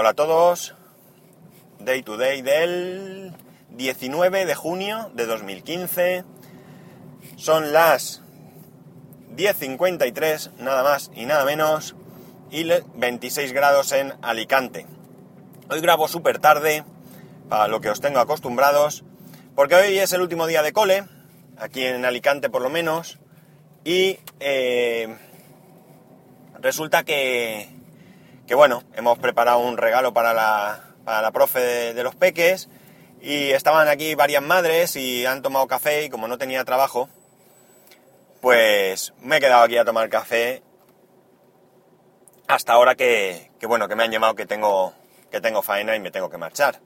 Hola a todos. Day to day del 19 de junio de 2015. Son las 10.53, nada más y nada menos, y 26 grados en Alicante. Hoy grabo súper tarde, para lo que os tengo acostumbrados, porque hoy es el último día de cole, aquí en Alicante por lo menos, y eh, resulta que, que, bueno, hemos preparado un regalo para la, para la profe de, los peques, y estaban aquí varias madres y han tomado café y como no tenía trabajo, pues me he quedado aquí a tomar café hasta ahora que, que, bueno, que me han llamado que tengo, que tengo faena y me tengo que marchar.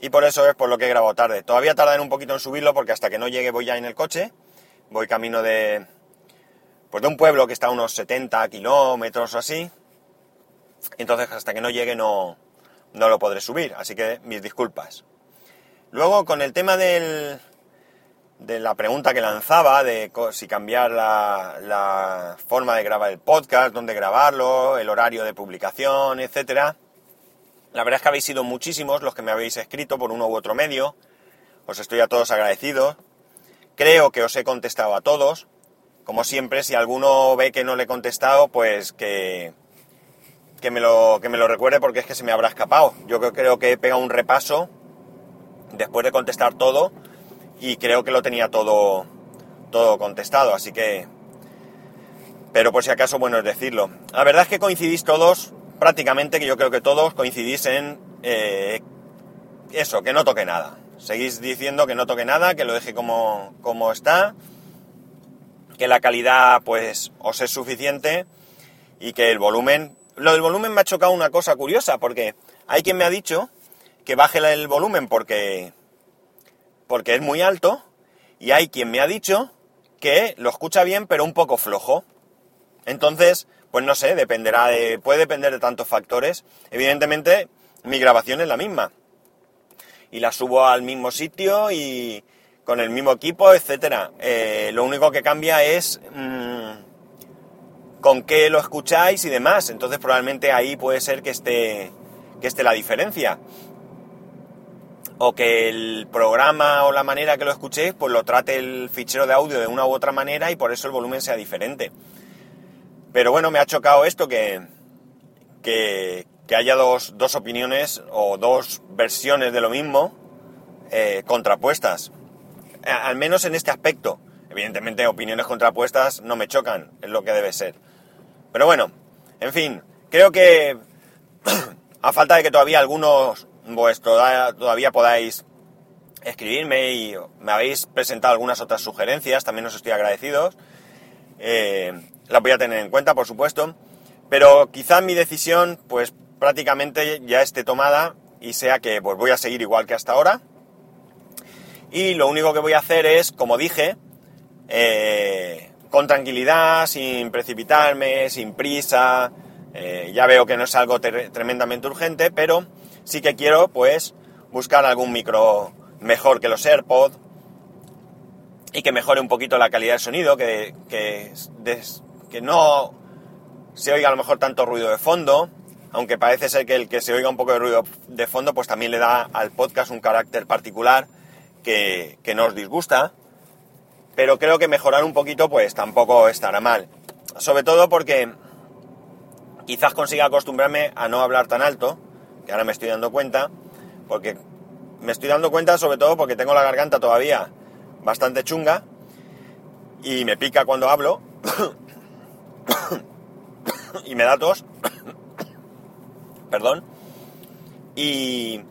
Y por eso es por lo que he grabado tarde. Todavía tardaré un poquito en subirlo porque hasta que no llegue voy ya en el coche. Voy camino de, pues de un pueblo que está a unos 70 kilómetros o así. Entonces hasta que no llegue no, no lo podré subir. Así que mis disculpas. Luego con el tema del, de la pregunta que lanzaba de si cambiar la, la, forma de grabar el podcast, dónde grabarlo, el horario de publicación, etcétera. La verdad es que habéis sido muchísimos los que me habéis escrito por uno u otro medio. Os estoy a todos agradecido. Creo que os he contestado a todos. Como siempre, si alguno ve que no le he contestado, pues que, que, me, lo, que me lo recuerde porque es que se me habrá escapado. Yo creo que he pegado un repaso después de contestar todo y creo que lo tenía todo, todo contestado, así que... Pero por si acaso, bueno es decirlo. La verdad es que coincidís todos, prácticamente, que yo creo que todos coincidís en eh, eso, que no toque nada. Seguís diciendo que no toque nada, que lo deje como, como está, que la calidad pues os es suficiente y que el volumen... Lo del volumen me ha chocado una cosa curiosa, porque hay quien me ha dicho que baje el volumen porque porque es muy alto y hay quien me ha dicho que lo escucha bien pero un poco flojo. Entonces, pues no sé, dependerá de, puede depender de tantos factores. Evidentemente, mi grabación es la misma. Y la subo al mismo sitio y con el mismo equipo, etcétera. Eh, lo único que cambia es mmm, con qué lo escucháis y demás. Entonces, probablemente ahí puede ser que esté, que esté la diferencia o que el programa o la manera que lo escuchéis, pues lo trate el fichero de audio de una u otra manera y por eso el volumen sea diferente. Pero bueno, me ha chocado esto que, que, haya dos, dos, opiniones o dos versiones de lo mismo eh, contrapuestas. Al menos en este aspecto. Evidentemente, opiniones contrapuestas no me chocan, es lo que debe ser. Pero bueno, en fin, creo que a falta de que todavía algunos pues todavía podáis escribirme y me habéis presentado algunas otras sugerencias, también os estoy agradecidos. Eh, las voy a tener en cuenta, por supuesto, pero quizá mi decisión, pues prácticamente ya esté tomada y sea que pues, voy a seguir igual que hasta ahora. Y lo único que voy a hacer es, como dije, eh, con tranquilidad, sin precipitarme, sin prisa. Eh, ya veo que no es algo tremendamente urgente, pero sí que quiero pues buscar algún micro mejor que los AirPods y que mejore un poquito la calidad del sonido, que, que, que no se oiga a lo mejor tanto ruido de fondo, aunque parece ser que el que se oiga un poco de ruido de fondo pues también le da al podcast un carácter particular que, que no os disgusta, pero creo que mejorar un poquito pues tampoco estará mal, sobre todo porque quizás consiga acostumbrarme a no hablar tan alto, que ahora me estoy dando cuenta, porque me estoy dando cuenta sobre todo porque tengo la garganta todavía bastante chunga y me pica cuando hablo y me da tos, perdón, y,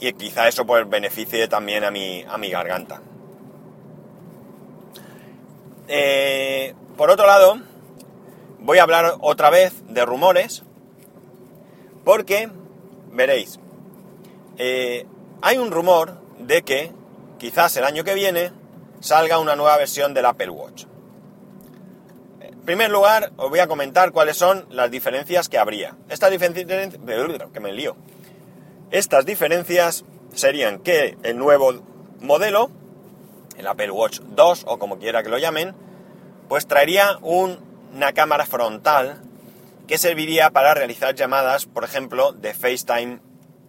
y, quizá eso pues beneficie también a mi, a mi garganta. Eh, por otro lado, voy a hablar otra vez de rumores, porque veréis, eh, hay un rumor de que quizás el año que viene salga una nueva versión del Apple Watch. En primer lugar, os voy a comentar cuáles son las diferencias que habría. Estas diferencias... que me lío. Estas diferencias serían que el nuevo modelo, el Apple Watch 2 o como quiera que lo llamen, pues traería una cámara frontal que serviría para realizar llamadas, por ejemplo, de FaceTime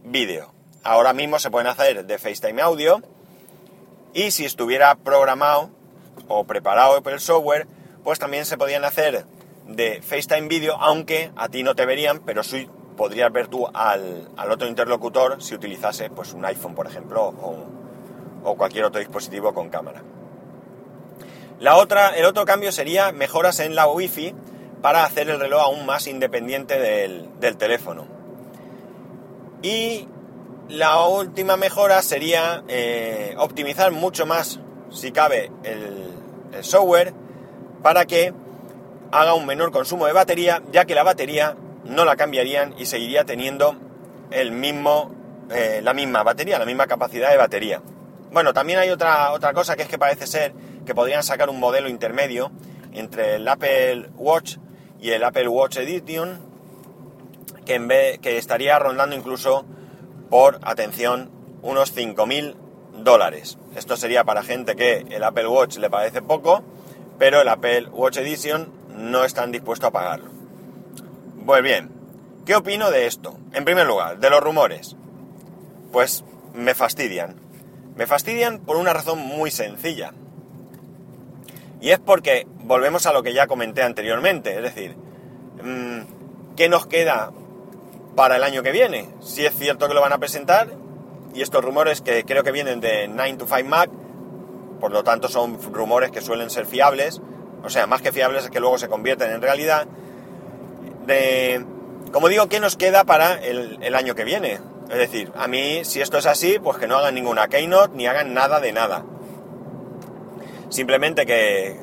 vídeo. Ahora mismo se pueden hacer de FaceTime audio y si estuviera programado o preparado por el software, pues también se podían hacer de FaceTime vídeo, aunque a ti no te verían, pero sí podrías ver tú al, otro interlocutor si utilizase pues, un iPhone, por ejemplo, o, o cualquier otro dispositivo con cámara. La otra, el otro cambio sería mejoras en la Wi-Fi para hacer el reloj aún más independiente del, teléfono. Y la última mejora sería eh, optimizar mucho más, si cabe, el, software para que haga un menor consumo de batería, ya que la batería no la cambiarían y seguiría teniendo el mismo, eh, la misma batería, la misma capacidad de batería. Bueno, también hay otra, otra cosa que es que parece ser que podrían sacar un modelo intermedio entre el Apple Watch y el Apple Watch Edition que, en vez, que estaría rondando incluso por, atención, unos 5.000 dólares. Esto sería para gente que el Apple Watch le parece poco, pero el Apple Watch Edition no están dispuestos a pagarlo. Pues bien, ¿qué opino de esto? En primer lugar, de los rumores. Pues me fastidian. Me fastidian por una razón muy sencilla. Y es porque volvemos a lo que ya comenté anteriormente, es decir, mm, ¿qué nos queda para el año que viene? Si es cierto que lo van a presentar, y estos rumores que creo que vienen de 9 to 5 Mac, por lo tanto son rumores que suelen ser fiables, o sea, más que fiables es que luego se convierten en realidad. De, como digo, ¿qué nos queda para el, el año que viene? Es decir, a mí, si esto es así, pues que no hagan ninguna keynote ni hagan nada de nada. Simplemente que,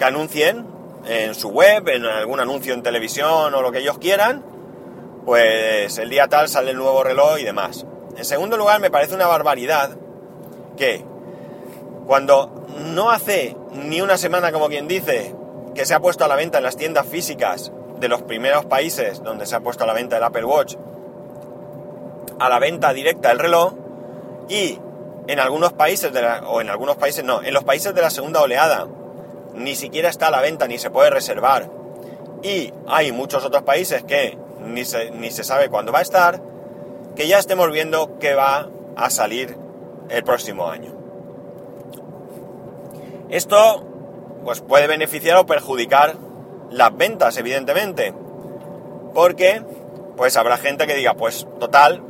anuncien en su web, en algún anuncio en televisión o lo que ellos quieran, pues el día tal sale el nuevo reloj y demás. En segundo lugar, me parece una barbaridad que cuando no hace ni una semana, como quien dice, que se ha puesto a la venta en las tiendas físicas de los primeros países donde se ha puesto a la venta el Apple Watch, a la venta directa el reloj, y en algunos países, de o en algunos países no, en los países de la segunda oleada, ni siquiera está a la venta ni se puede reservar. Y hay muchos otros países que ni se, ni se sabe cuándo va a estar, que ya estemos viendo que va a salir el próximo año. Esto pues puede beneficiar o perjudicar las ventas, evidentemente. Porque pues habrá gente que diga, pues total,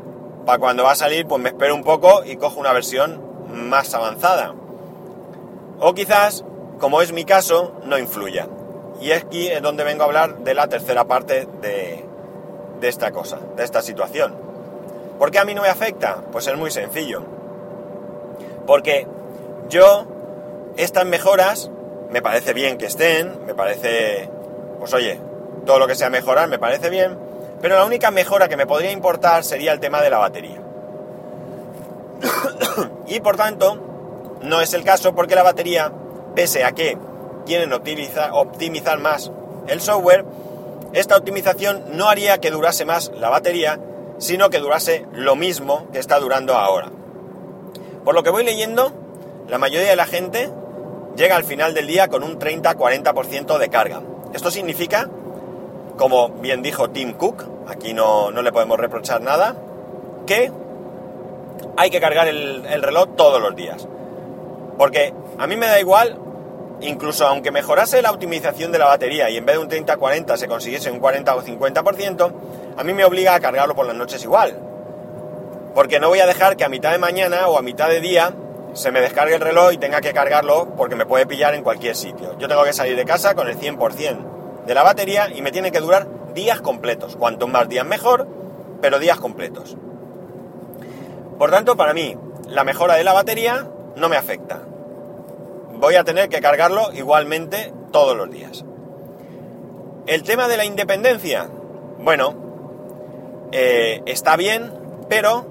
para cuando va a salir, pues me espero un poco y cojo una versión más avanzada. O quizás, como es mi caso, no influya. Y aquí es donde vengo a hablar de la tercera parte de, de esta cosa, de esta situación. ¿Por qué a mí no me afecta? Pues es muy sencillo. Porque yo, estas mejoras, me parece bien que estén, me parece, pues oye, todo lo que sea mejorar me parece bien, pero la única mejora que me podría importar sería el tema de la batería. y por tanto, no es el caso porque la batería, pese a que quieren optimizar, más el software, esta optimización no haría que durase más la batería, sino que durase lo mismo que está durando ahora. Por lo que voy leyendo, la mayoría de la gente llega al final del día con un 30-40% de carga. Esto significa como bien dijo Tim Cook, aquí no, le podemos reprochar nada, que hay que cargar el, reloj todos los días. Porque a mí me da igual, incluso aunque mejorase la optimización de la batería y en vez de un 30-40 se consiguiese un 40 o 50%, a mí me obliga a cargarlo por las noches igual. Porque no voy a dejar que a mitad de mañana o a mitad de día se me descargue el reloj y tenga que cargarlo porque me puede pillar en cualquier sitio. Yo tengo que salir de casa con el 100% de la batería y me tiene que durar días completos. Cuanto más días mejor, pero días completos. Por tanto, para mí, la mejora de la batería no me afecta. Voy a tener que cargarlo igualmente todos los días. El tema de la independencia, bueno, eh, está bien, pero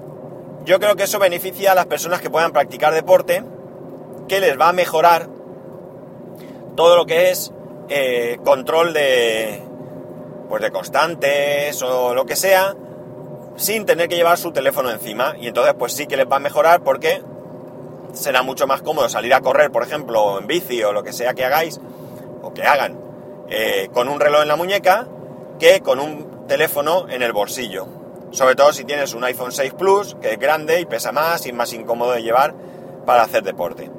yo creo que eso beneficia a las personas que puedan practicar deporte, que les va a mejorar todo lo que es eh, control de, pues de constantes o lo que sea, sin tener que llevar su teléfono encima. Y entonces pues sí que les va a mejorar porque será mucho más cómodo salir a correr, por ejemplo, en bici o lo que sea que hagáis, o que hagan, eh, con un reloj en la muñeca, que con un teléfono en el bolsillo. Sobre todo si tienes un iPhone 6 Plus, que es grande y pesa más y es más incómodo de llevar para hacer deporte.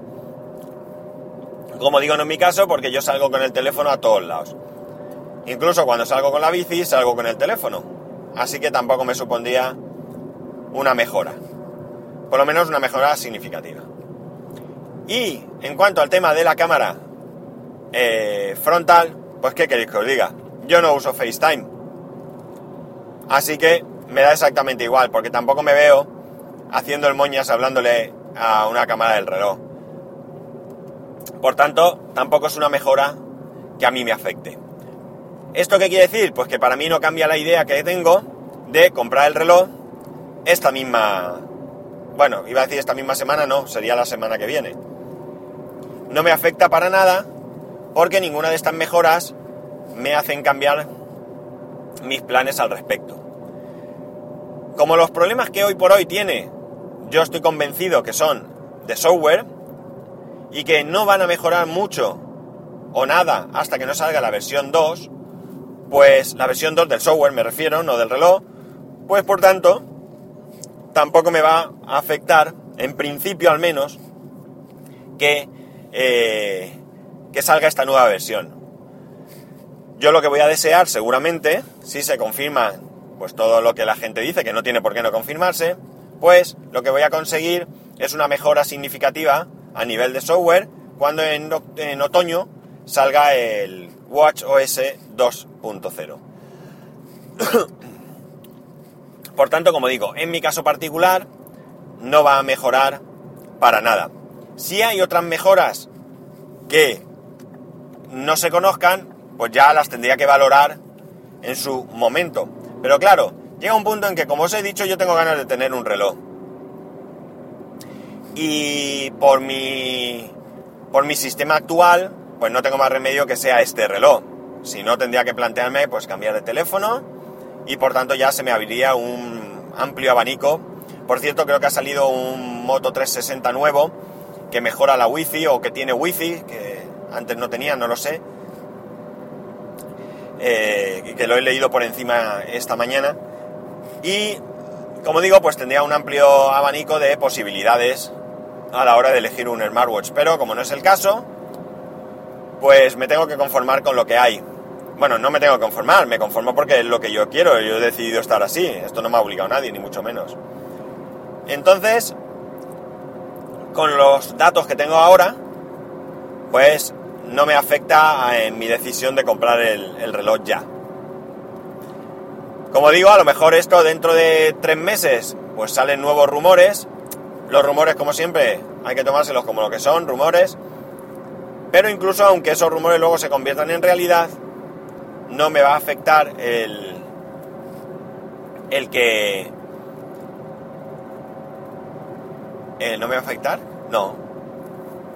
Como digo, no en mi caso, porque yo salgo con el teléfono a todos lados. Incluso cuando salgo con la bici, salgo con el teléfono. Así que tampoco me supondría una mejora. Por lo menos una mejora significativa. Y en cuanto al tema de la cámara eh, frontal, pues qué queréis que os diga. Yo no uso FaceTime. Así que me da exactamente igual, porque tampoco me veo haciendo el moñas hablándole a una cámara del reloj. Por tanto, tampoco es una mejora que a mí me afecte. ¿Esto qué quiere decir? Pues que para mí no cambia la idea que tengo de comprar el reloj esta misma... Bueno, iba a decir esta misma semana, no, sería la semana que viene. No me afecta para nada porque ninguna de estas mejoras me hacen cambiar mis planes al respecto. Como los problemas que hoy por hoy tiene, yo estoy convencido que son de software y que no van a mejorar mucho o nada hasta que no salga la versión 2, pues la versión 2 del software me refiero, no del reloj, pues por tanto tampoco me va a afectar, en principio al menos, que, eh, que salga esta nueva versión. Yo lo que voy a desear seguramente, si se confirma pues todo lo que la gente dice, que no tiene por qué no confirmarse, pues lo que voy a conseguir es una mejora significativa a nivel de software cuando en, otoño salga el Watch OS 2.0. Por tanto, como digo, en mi caso particular no va a mejorar para nada. Si hay otras mejoras que no se conozcan, pues ya las tendría que valorar en su momento. Pero claro, llega un punto en que, como os he dicho, yo tengo ganas de tener un reloj. Y por mi, por mi sistema actual, pues no tengo más remedio que sea este reloj. Si no, tendría que plantearme pues cambiar de teléfono y por tanto ya se me abriría un amplio abanico. Por cierto, creo que ha salido un Moto 360 nuevo que mejora la wifi o que tiene wifi, que antes no tenía, no lo sé eh, que lo he leído por encima esta mañana. Y, como digo, pues tendría un amplio abanico de posibilidades a la hora de elegir un smartwatch. Pero como no es el caso, pues me tengo que conformar con lo que hay. Bueno, no me tengo que conformar, me conformo porque es lo que yo quiero, yo he decidido estar así, esto no me ha obligado a nadie, ni mucho menos. Entonces, con los datos que tengo ahora, pues no me afecta en mi decisión de comprar el, reloj ya. Como digo, a lo mejor esto dentro de tres meses, pues salen nuevos rumores. Los rumores, como siempre, hay que tomárselos como lo que son, rumores. Pero incluso aunque esos rumores luego se conviertan en realidad, no me va a afectar el, el que... Eh, ¿No me va a afectar? No.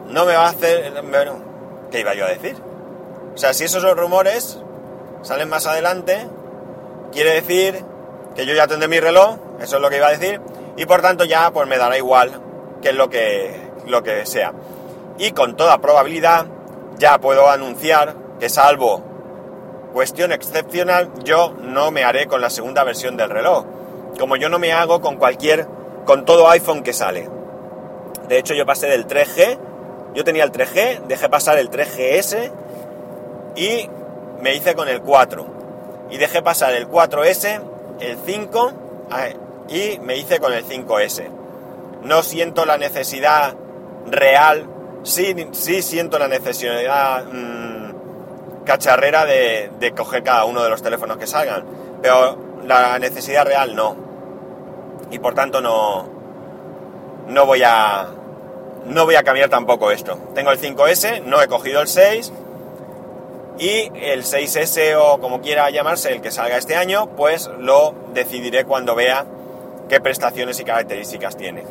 No me va a hacer... Bueno, ¿Qué iba yo a decir? O sea, si esos rumores salen más adelante, quiere decir que yo ya tendré mi reloj, eso es lo que iba a decir, y por tanto ya pues me dará igual que es lo que, lo que sea. Y con toda probabilidad ya puedo anunciar que salvo cuestión excepcional, yo no me haré con la segunda versión del reloj. Como yo no me hago con cualquier, con todo iPhone que sale. De hecho, yo pasé del 3G yo tenía el 3G, dejé pasar el 3GS y me hice con el 4. Y dejé pasar el 4S, el 5 ah, y me hice con el 5S. No siento la necesidad real, sí, sí siento la necesidad mmm, cacharrera de, de coger cada uno de los teléfonos que salgan, pero la necesidad real no. Y por tanto no, no voy a, no voy a cambiar tampoco esto. Tengo el 5S, no he cogido el 6 y el 6S o como quiera llamarse, el que salga este año, pues lo decidiré cuando vea qué prestaciones y características tiene.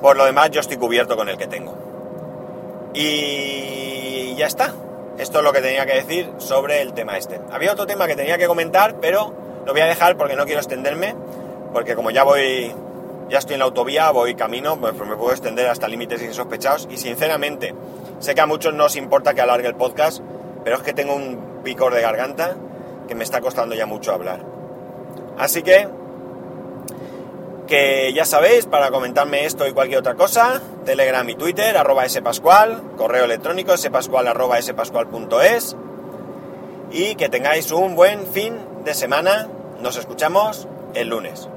Por lo demás, yo estoy cubierto con el que tengo. Y ya está. Esto es lo que tenía que decir sobre el tema este. Había otro tema que tenía que comentar, pero lo voy a dejar porque no quiero extenderme, porque como ya voy ya estoy en la autovía, voy camino, pues me puedo extender hasta límites insospechados y sinceramente, sé que a muchos no os importa que alargue el podcast, pero es que tengo un picor de garganta que me está costando ya mucho hablar. Así que, que ya sabéis, para comentarme esto y cualquier otra cosa, Telegram y Twitter, arroba spascual, correo electrónico spascual arroba spascual.es y que tengáis un buen fin de semana. Nos escuchamos el lunes.